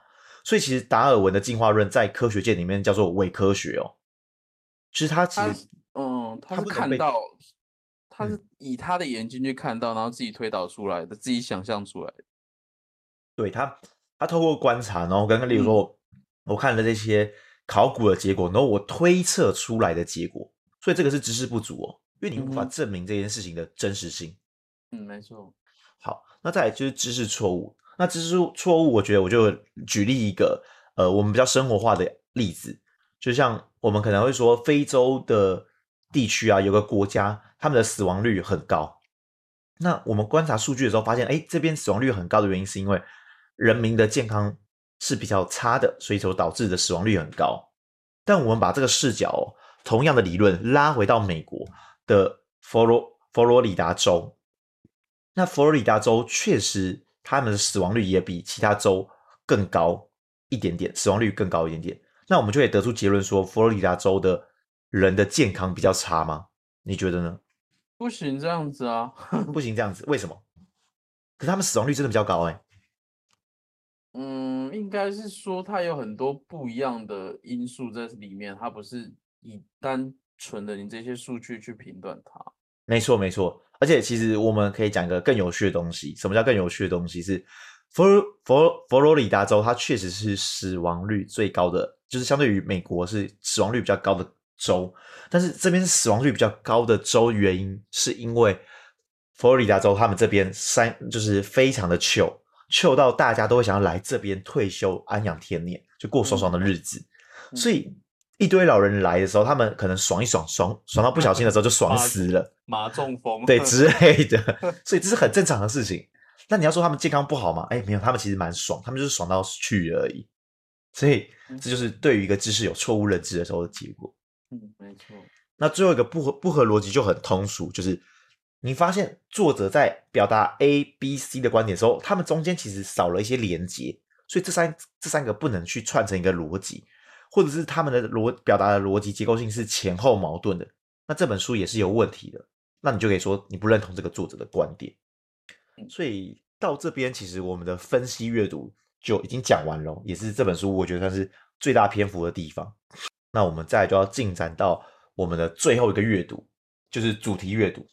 所以其实达尔文的进化论在科学界里面叫做伪科学哦。其实他其实，
嗯，他是看到，他是以他的眼睛去看到，然后自己推导出来的，自己想象出来的。
对他，他透过观察，然后刚刚例如说，嗯、我看了这些考古的结果，然后我推测出来的结果，所以这个是知识不足哦，因为你无法证明这件事情的真实性。
嗯，没错。
好，那再来就是知识错误。那知识错误，我觉得我就举例一个，呃，我们比较生活化的例子，就像我们可能会说，非洲的地区啊，有个国家，他们的死亡率很高。那我们观察数据的时候发现，哎，这边死亡率很高的原因是因为人民的健康是比较差的，所以所导致的死亡率很高。但我们把这个视角哦，同样的理论拉回到美国的佛罗佛罗里达州。那佛罗里达州确实，他们的死亡率也比其他州更高一点点，死亡率更高一点点。那我们就可以得出结论说，佛罗里达州的人的健康比较差吗？你觉得呢？
不行这样子啊，*laughs*
不行这样子，为什么？可是他们死亡率真的比较高哎。
嗯，应该是说它有很多不一样的因素在里面，它不是以单纯的你这些数据去评断它。
没错，没错。而且，其实我们可以讲一个更有趣的东西。什么叫更有趣的东西？是佛佛佛罗里达州，它确实是死亡率最高的，就是相对于美国是死亡率比较高的州。但是这边死亡率比较高的州，原因是因为佛罗里达州他们这边山就是非常的 chill，chill 到大家都会想要来这边退休安养天年，就过爽爽的日子。嗯、所以。一堆老人来的时候，他们可能爽一爽，爽爽到不小心的时候就 *laughs* 爽死了，
马，马中风，
对之类的，*laughs* 所以这是很正常的事情。那你要说他们健康不好吗？哎，没有，他们其实蛮爽，他们就是爽到去而已。所以这就是对于一个知识有错误认知的时候的结果。
嗯，没错。
那最后一个不合不合逻辑就很通俗，就是你发现作者在表达 A、B、C 的观点的时候，他们中间其实少了一些连接，所以这三这三个不能去串成一个逻辑。或者是他们的逻表达的逻辑结构性是前后矛盾的，那这本书也是有问题的。那你就可以说你不认同这个作者的观点。所以到这边，其实我们的分析阅读就已经讲完了，也是这本书我觉得算是最大篇幅的地方。那我们再来就要进展到我们的最后一个阅读，就是主题阅读。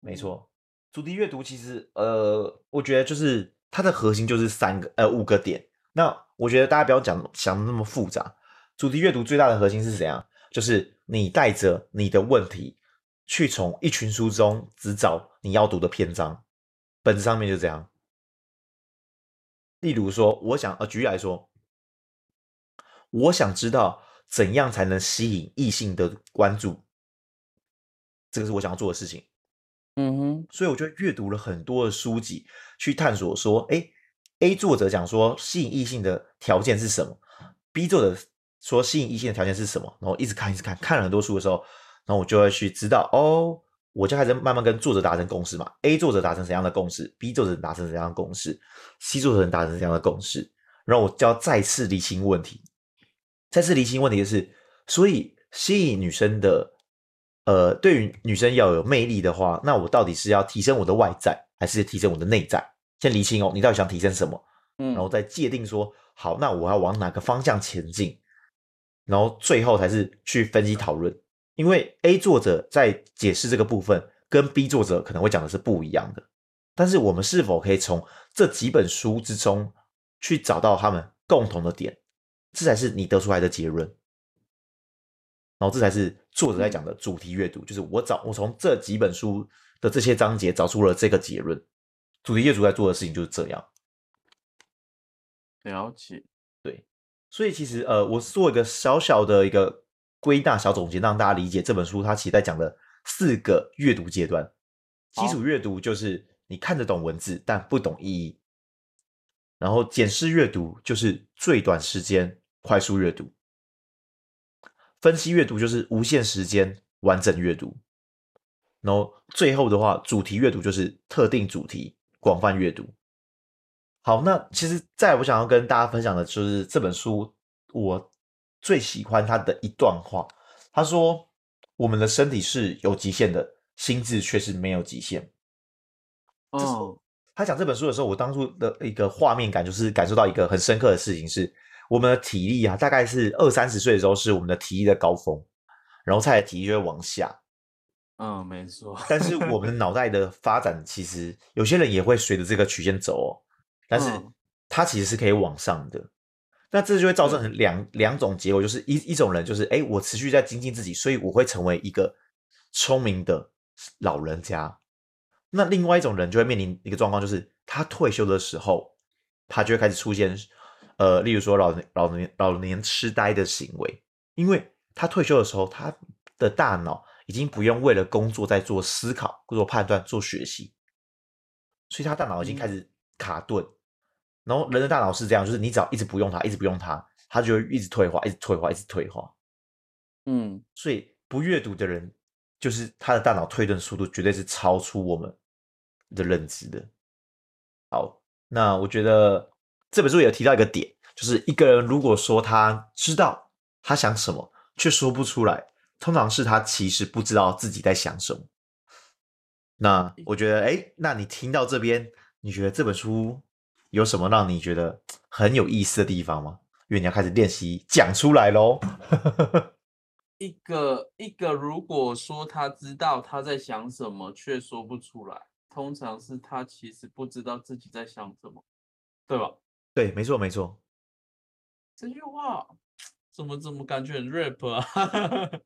没错，主题阅读其实呃，我觉得就是它的核心就是三个呃五个点。那我觉得大家不要讲想的那么复杂。主题阅读最大的核心是怎样？就是你带着你的问题去从一群书中只找你要读的篇章，本质上面就这样。例如说，我想呃，举例来说，我想知道怎样才能吸引异性的关注，这个是我想要做的事情。
嗯哼，
所以我就阅读了很多的书籍去探索说，哎，A 作者讲说吸引异性的条件是什么？B 作者。说吸引异性的条件是什么？然后一直看，一直看，看了很多书的时候，然后我就会去知道哦，我就开始慢慢跟作者达成共识嘛。A 作者达成怎样的共识？B 作者达成怎样的共识？C 作者达成怎样的共识？然后我就要再次厘清问题。再次厘清问题的是，所以吸引女生的，呃，对于女生要有魅力的话，那我到底是要提升我的外在，还是提升我的内在？先厘清哦，你到底想提升什么？嗯，然后再界定说，好，那我要往哪个方向前进？然后最后才是去分析讨论，因因为 A 作者在解释这个部分，跟 B 作者可能会讲的是不一样的。但是我们是否可以从这几本书之中去找到他们共同的点？这才是你得出来的结论。然后这才是作者在讲的主题阅读，就是我找我从这几本书的这些章节找出了这个结论。主题阅读在做的事情就是这样。
了解，
对。所以其实呃，我做一个小小的一个归纳小总结，让大家理解这本书它其实在讲的四个阅读阶段。基础阅读就是你看得懂文字但不懂意义，然后简视阅读就是最短时间快速阅读，分析阅读就是无限时间完整阅读，然后最后的话，主题阅读就是特定主题广泛阅读。好，那其实再我想要跟大家分享的就是这本书，我最喜欢他的一段话。他说：“我们的身体是有极限的，心智却是没有极限。”哦，他讲这本书的时候，我当初的一个画面感就是感受到一个很深刻的事情是，我们的体力啊，大概是二三十岁的时候是我们的体力的高峰，然后再体力就会往下。
嗯，没错。但
是我们的脑袋的发展，其实有些人也会随着这个曲线走哦。但是它其实是可以往上的，嗯、那这就会造成两两种结果，就是一一种人就是，哎，我持续在精进自己，所以我会成为一个聪明的老人家。那另外一种人就会面临一个状况，就是他退休的时候，他就会开始出现，呃，例如说老年老年老年痴呆的行为，因为他退休的时候，他的大脑已经不用为了工作在做思考、做判断、做学习，所以他大脑已经开始卡顿。嗯然后人的大脑是这样，就是你只要一直不用它，一直不用它，它就会一直退化，一直退化，一直退化。嗯，所以不阅读的人，就是他的大脑退顿速度绝对是超出我们的认知的。好，那我觉得这本书也有提到一个点，就是一个人如果说他知道他想什么，却说不出来，通常是他其实不知道自己在想什么。那我觉得，哎，那你听到这边，你觉得这本书？有什么让你觉得很有意思的地方吗？因为你要开始练习讲出来喽。*laughs*
一个一个，如果说他知道他在想什么，却说不出来，通常是他其实不知道自己在想什么，对吧？
对，没错，没错。
这句话怎么怎么感觉很 rap 啊？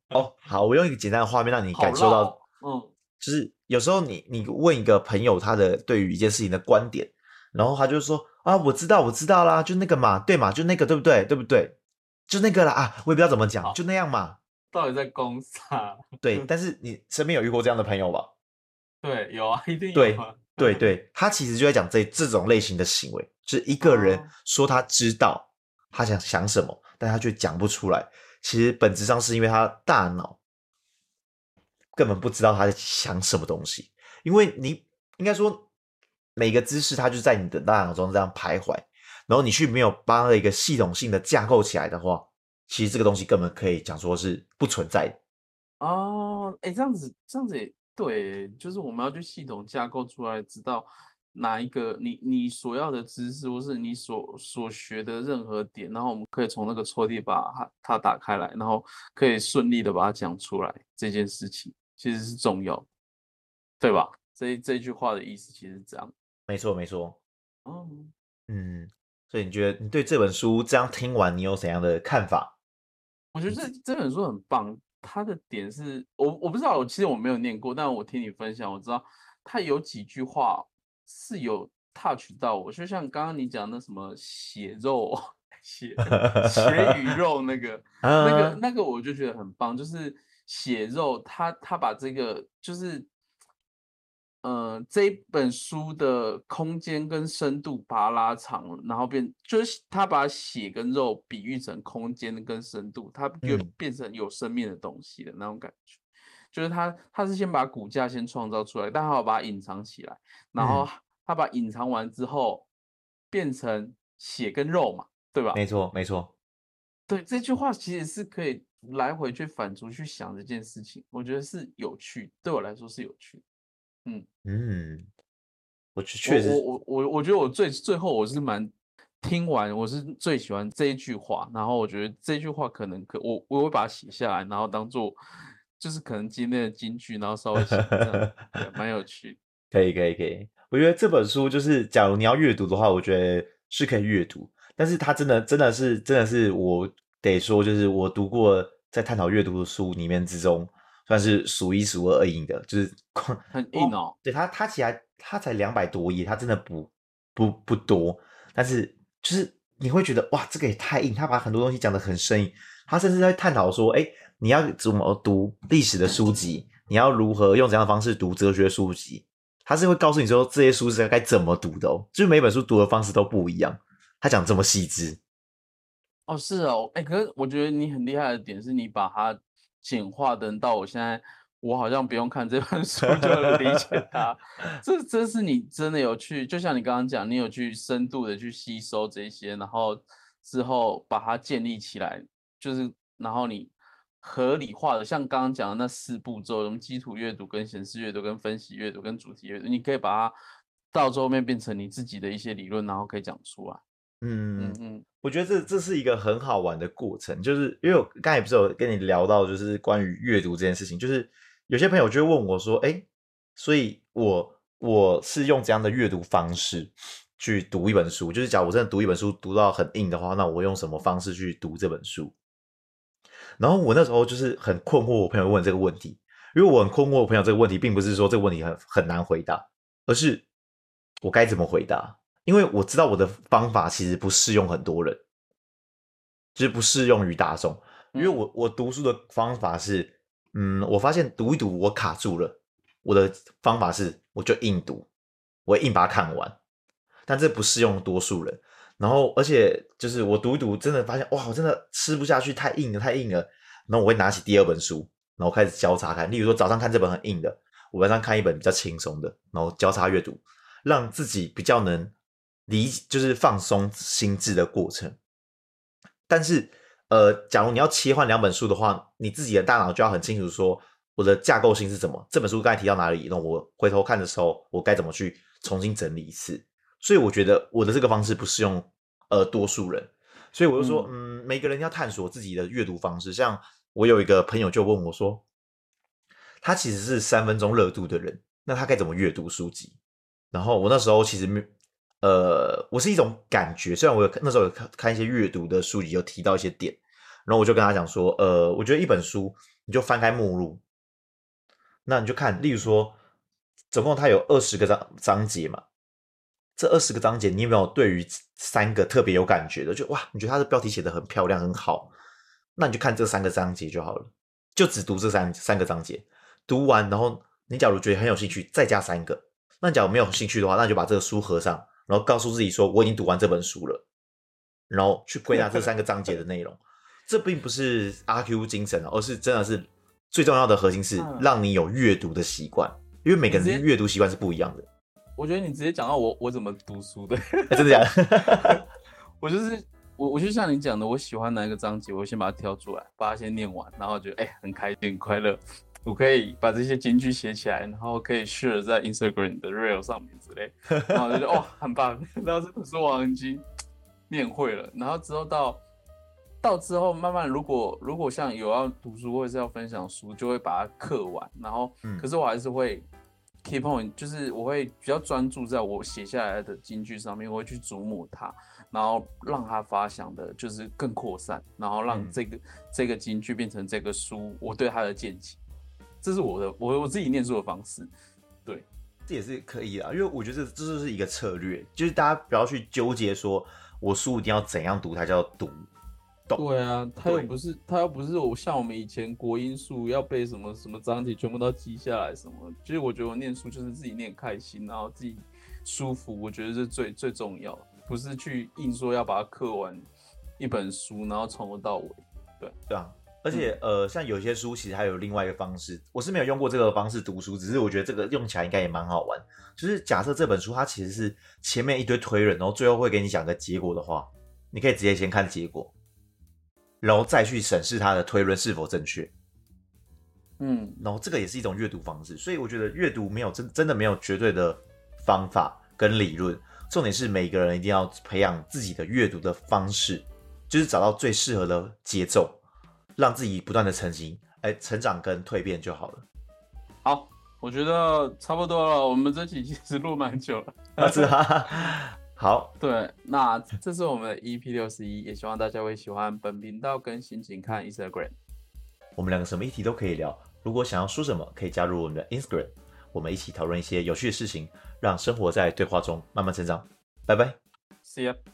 *laughs*
哦，好，我用一个简单的画面让你感受到，嗯，就是有时候你你问一个朋友他的对于一件事情的观点。然后他就说啊，我知道，我知道啦，就那个嘛，对嘛，就那个，对不对？对不对？就那个啦啊，我也不知道怎么讲，就那样嘛。
到底在公啥？
对，但是你身边有遇过这样的朋友吧？
对，有啊，一定有。
对对对，他其实就在讲这这种类型的行为，就是一个人说他知道他想想什么，但他却讲不出来。其实本质上是因为他大脑根本不知道他在想什么东西，因为你应该说。每个姿势，它就在你的大脑中这样徘徊，然后你去没有帮了一个系统性的架构起来的话，其实这个东西根本可以讲说是不存在的。
哦，哎，这样子，这样子也对，就是我们要去系统架构出来，知道哪一个你你所要的知识，或是你所所学的任何点，然后我们可以从那个抽屉把它它打开来，然后可以顺利的把它讲出来，这件事情其实是重要，对吧？这这句话的意思其实是这样。
没错，没错。哦，嗯，所以你觉得你对这本书这样听完，你有怎样的看法？
我觉得这这本书很棒，它的点是我我不知道，我其实我没有念过，但我听你分享，我知道他有几句话是有 touch 到我，就像刚刚你讲的什么血肉血 *laughs* 血与肉那个 *laughs* 那个那个，我就觉得很棒，就是血肉，他他把这个就是。呃，这本书的空间跟深度把它拉长了，然后变就是他把血跟肉比喻成空间跟深度，它就变成有生命的东西的那种感觉。嗯、就是他他是先把骨架先创造出来，但他要把它隐藏起来，然后他把隐藏完之后变成血跟肉嘛，对吧？
没错，没错。
对，这句话其实是可以来回去反刍去想这件事情，我觉得是有趣，对我来说是有趣。嗯
嗯，我确实，
我我我我觉得我最最后我是蛮听完，我是最喜欢这一句话，然后我觉得这句话可能可我我会把它写下来，然后当做就是可能今天的金句，然后稍微写这样，蛮有 *laughs* 趣。
可以可以可以，我觉得这本书就是，假如你要阅读的话，我觉得是可以阅读。但是它真的真的是真的是我得说，就是我读过在探讨阅读的书里面之中，算是数一数二硬的，就是 *laughs*
很硬哦。
对它它其实它才两百多页，它真的不不不多，但是就是你会觉得哇，这个也太硬，他把很多东西讲得很生硬。他甚至在探讨说，哎，你要怎么读历史的书籍？你要如何用怎样的方式读哲学书籍？他是会告诉你说，这些书是该怎么读的哦，就是每本书读的方式都不一样。他讲这么细致，
哦，是哦，哎，可是我觉得你很厉害的点是你把它简化的到我现在，我好像不用看这本 *laughs* 书就能理解 *laughs* 它。这这是你真的有去，就像你刚刚讲，你有去深度的去吸收这些，然后之后把它建立起来。就是，然后你合理化的，像刚刚讲的那四步骤，什么基础阅读、跟显示阅读、跟分析阅读、跟主题阅读，你可以把它到最后面变成你自己的一些理论，然后可以讲出来。
嗯嗯嗯，我觉得这这是一个很好玩的过程，就是因为我刚才不是有跟你聊到，就是关于阅读这件事情，就是有些朋友就会问我说，哎，所以我我是用怎样的阅读方式去读一本书？就是假如我真的读一本书读到很硬的话，那我用什么方式去读这本书？然后我那时候就是很困惑，我朋友问这个问题，因为我很困惑，我朋友这个问题并不是说这个问题很很难回答，而是我该怎么回答？因为我知道我的方法其实不适用很多人，就是不适用于大众。因为我我读书的方法是，嗯，我发现读一读我卡住了，我的方法是我就硬读，我硬把它看完，但这不适用多数人。然后，而且就是我读一读，真的发现哇，我真的吃不下去，太硬了，太硬了。然后我会拿起第二本书，然后开始交叉看。例如说，早上看这本很硬的，我晚上看一本比较轻松的，然后交叉阅读，让自己比较能理，就是放松心智的过程。但是，呃，假如你要切换两本书的话，你自己的大脑就要很清楚说，我的架构性是什么？这本书刚才提到哪里？那我回头看的时候，我该怎么去重新整理一次？所以我觉得我的这个方式不适用呃多数人，所以我就说，嗯，每个人要探索自己的阅读方式。像我有一个朋友就问我说，他其实是三分钟热度的人，那他该怎么阅读书籍？然后我那时候其实没，呃，我是一种感觉，虽然我有那时候有看看一些阅读的书籍，有提到一些点，然后我就跟他讲说，呃，我觉得一本书你就翻开目录，那你就看，例如说，总共它有二十个章章节嘛。这二十个章节，你有没有对于三个特别有感觉的？就哇，你觉得它的标题写得很漂亮，很好，那你就看这三个章节就好了，就只读这三三个章节，读完，然后你假如觉得很有兴趣，再加三个。那假如没有兴趣的话，那就把这个书合上，然后告诉自己说，我已经读完这本书了，然后去归纳这三个章节的内容。这并不是阿 Q 精神，而是真的是最重要的核心是让你有阅读的习惯，因为每个人的阅读习惯是不一样的。
我觉得你直接讲到我我怎么读书的，
欸、真的假的？*laughs*
我就是我，我就像你讲的，我喜欢哪一个章节，我先把它挑出来，把它先念完，然后觉得哎、欸、很开心很快乐，我可以把这些金句写起来，然后可以 share 在 Instagram 的 Reel 上面之类，然后我就觉得哦 *laughs* 很棒，然后这本书我已经念会了，然后之后到到之后慢慢如果如果像有要读书或者是要分享书，就会把它刻完，然后、嗯、可是我还是会。Key point 就是我会比较专注在我写下来的金句上面，我会去琢磨它，然后让它发想的就是更扩散，然后让这个、嗯、这个金句变成这个书我对它的见解。这是我的我我自己念书的方式，对，
这也是可以的，因为我觉得这这就是一个策略，就是大家不要去纠结说我书一定要怎样读才叫读。
对啊，他又不是他又不是我像我们以前国音数要背什么什么章节，全部都记下来什么。其实我觉得我念书就是自己念开心，然后自己舒服，我觉得是最最重要，不是去硬说要把它刻完一本书，然后从头到尾。对
对啊，而且、嗯、呃，像有些书其实还有另外一个方式，我是没有用过这个方式读书，只是我觉得这个用起来应该也蛮好玩。就是假设这本书它其实是前面一堆推论，然后最后会给你讲个结果的话，你可以直接先看结果。然后再去审视它的推论是否正确，
嗯，
然后这个也是一种阅读方式，所以我觉得阅读没有真真的没有绝对的方法跟理论，重点是每个人一定要培养自己的阅读的方式，就是找到最适合的节奏，让自己不断的成型，哎，成长跟蜕变就好了。
好，我觉得差不多了。我们这期其实录蛮久了。
啊，是啊。*laughs* 好，
对，那这是我们的 EP 六十一，也希望大家会喜欢本频道更新，请看 Instagram。
我们两个什么议题都可以聊，如果想要说什么，可以加入我们的 Instagram，我们一起讨论一些有趣的事情，让生活在对话中慢慢成长。拜拜，See
ya。